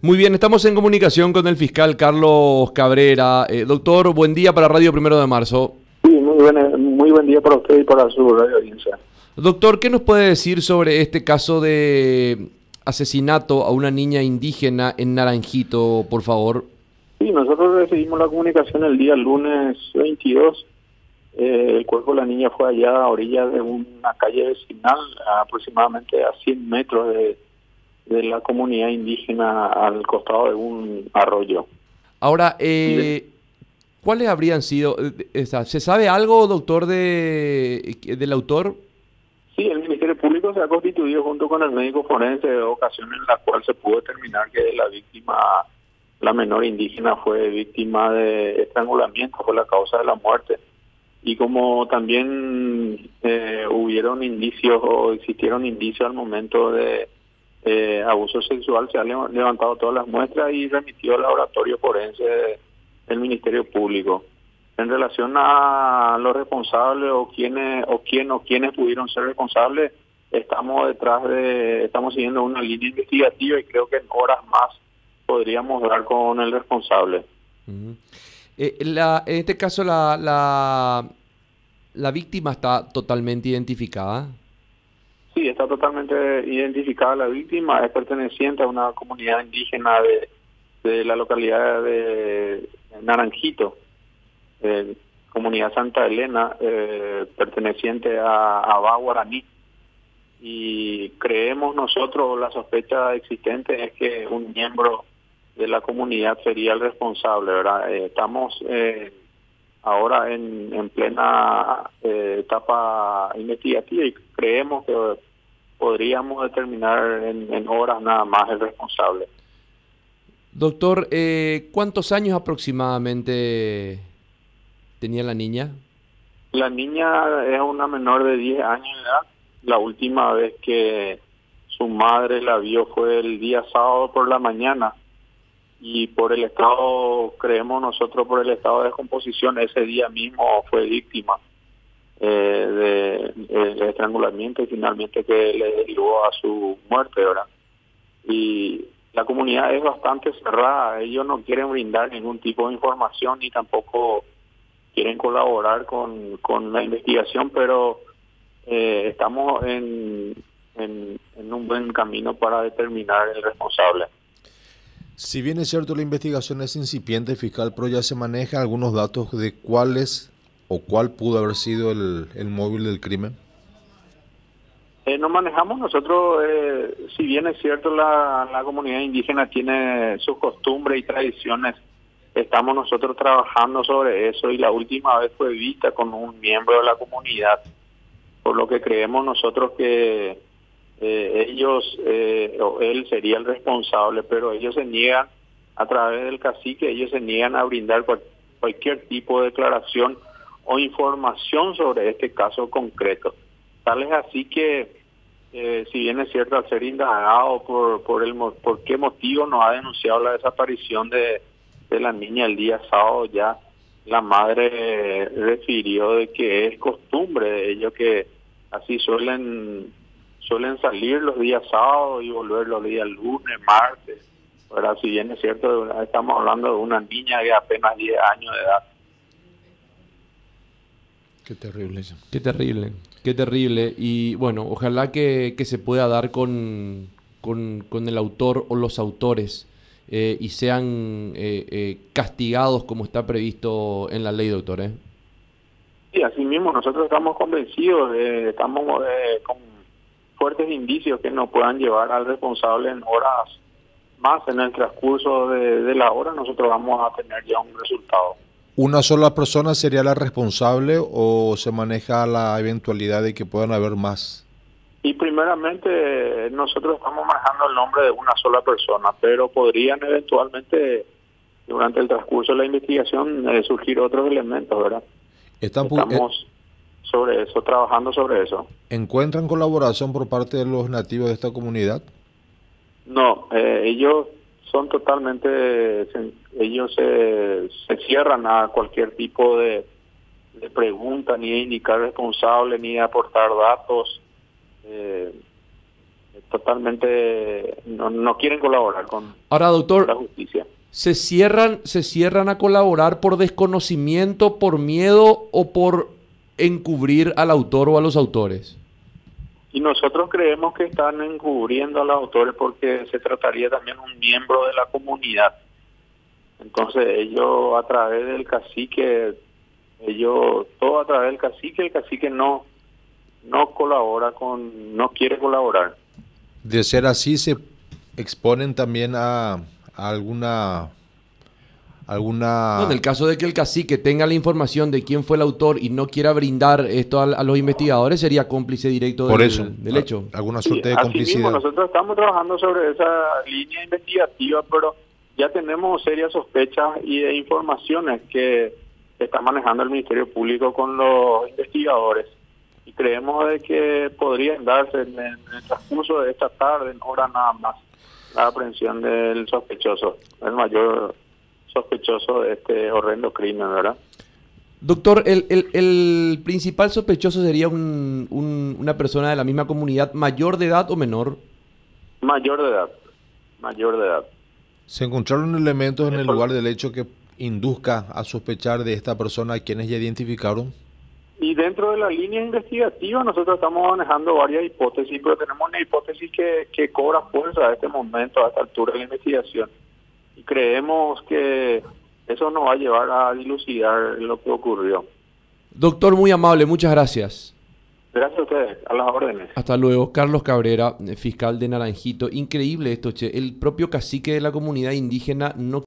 Muy bien, estamos en comunicación con el fiscal Carlos Cabrera. Eh, doctor, buen día para Radio Primero de Marzo. Sí, muy buen, muy buen día para usted y para su radio audiencia. Doctor, ¿qué nos puede decir sobre este caso de asesinato a una niña indígena en Naranjito, por favor? Sí, nosotros recibimos la comunicación el día lunes 22. Eh, el cuerpo de la niña fue allá a orillas de una calle vecinal, aproximadamente a 100 metros de de la comunidad indígena al costado de un arroyo. Ahora, eh, ¿cuáles habrían sido? Eh, ¿Se sabe algo, doctor, de del autor? Sí, el Ministerio Público se ha constituido junto con el médico forense de ocasión en la cual se pudo determinar que la víctima, la menor indígena, fue víctima de estrangulamiento, fue la causa de la muerte. Y como también eh, hubieron indicios o existieron indicios al momento de eh, abuso sexual, se han levantado todas las muestras y remitió al laboratorio forense del Ministerio Público. En relación a los responsables o quienes o quién o quienes pudieron ser responsables, estamos detrás de, estamos siguiendo una línea investigativa y creo que en horas más podríamos dar con el responsable. Eh, la, en este caso la, la, la víctima está totalmente identificada. Sí, está totalmente identificada la víctima, es perteneciente a una comunidad indígena de, la localidad de Naranjito, comunidad Santa Elena, eh, perteneciente a, a Guaraní. Y creemos nosotros, la sospecha existente es que un miembro de la comunidad sería el responsable. Eh, estamos eh, ahora en, en plena etapa investigativa y creemos que podríamos determinar en, horas nada más el responsable. Doctor, eh, ¿cuántos años aproximadamente tenía la niña? La niña es una menor de 10 años de edad. La última vez que su madre la vio fue el día sábado por la mañana y por el estado, creemos nosotros por el estado de descomposición, ese día mismo fue víctima. Eh, de, estrangulamiento y finalmente que le derivó a su muerte, ¿verdad? Y la comunidad es bastante cerrada, ellos no quieren brindar ningún tipo de información ni tampoco quieren colaborar con, con la investigación, pero eh, estamos en, en, en un buen camino para determinar el responsable. Si bien es cierto la investigación es incipiente, fiscal, pero ya se maneja algunos datos de cuáles o cuál pudo haber sido el, el móvil del crimen? Eh, no manejamos nosotros, eh, si bien es cierto la, la comunidad indígena tiene sus costumbres y tradiciones, estamos nosotros trabajando sobre eso y la última vez fue vista con un miembro de la comunidad, por lo que creemos nosotros que eh, ellos eh, o él sería el responsable, pero ellos se niegan a través del cacique, ellos se niegan a brindar cualquier tipo de declaración o información sobre este caso concreto. Tal es así que, eh, si bien es cierto, al ser indagado por, por, el, por qué motivo no ha denunciado la desaparición de, de la niña el día sábado, ya la madre refirió de que es costumbre de ellos que así suelen suelen salir los días sábados y volver los días lunes, martes. Ahora, si bien es cierto, estamos hablando de una niña de apenas 10 años de edad. Qué terrible eso. Qué terrible, qué terrible. Y bueno, ojalá que, se pueda dar con, con, el autor o los autores eh, y sean eh, eh, castigados como está previsto en la ley, doctor. ¿eh? Sí, así mismo, nosotros estamos convencidos, de, estamos con fuertes indicios que nos puedan llevar al responsable en horas más en el transcurso de, de la hora, nosotros vamos a tener ya un resultado. ¿Una sola persona sería la responsable o se maneja la eventualidad de que puedan haber más? Y primeramente nosotros estamos manejando el nombre de una sola persona, pero podrían eventualmente durante el transcurso de la investigación eh, surgir otros elementos, ¿verdad? Estamos sobre eso, trabajando sobre eso. ¿Encuentran colaboración por parte de los nativos de esta comunidad? No, eh, ellos son totalmente, ellos se, se cierran a cualquier tipo de, de pregunta, ni de indicar responsable, ni de aportar datos. Eh, totalmente no, no quieren colaborar con Ahora, doctor, la justicia. ¿se cierran, ¿se cierran a colaborar por desconocimiento, por miedo o por encubrir al autor o a los autores? Y nosotros creemos que están encubriendo a los autores porque se trataría también de un miembro de la comunidad. Entonces ellos a través del cacique, ellos, todo a través del cacique, el cacique no, no colabora con, no quiere colaborar. De ser así, se exponen también a, a alguna alguna No, en el caso de que el cacique tenga la información de quién fue el autor y no quiera brindar esto a, a los investigadores, sería cómplice directo por del, eso del hecho. alguna Sí, suerte de así complicidad. mismo, nosotros estamos trabajando sobre esa línea investigativa, pero ya tenemos serias sospechas y de informaciones que está manejando el Ministerio Público con los investigadores. Y creemos de que podrían darse en, en el transcurso de esta tarde, en hora nada más, la aprehensión del sospechoso, el mayor sospechoso de este horrendo crimen, ¿verdad? Doctor, el, el- el principal sospechoso sería un- un- una persona de la misma comunidad, mayor de edad o menor. Mayor de edad, mayor de edad. Se encontraron elementos en el lugar del hecho que induzca a sospechar de esta persona a quienes ya identificaron. Y dentro de la línea investigativa nosotros estamos manejando varias hipótesis, pero tenemos una hipótesis que, que cobra fuerza a este momento, a esta altura de la investigación. Creemos que eso nos va a llevar a dilucidar lo que ocurrió. Doctor, muy amable, muchas gracias. Gracias a ustedes, a las órdenes. Hasta luego. Carlos Cabrera, eh, fiscal de Naranjito. Increíble esto, che. El propio cacique de la comunidad indígena no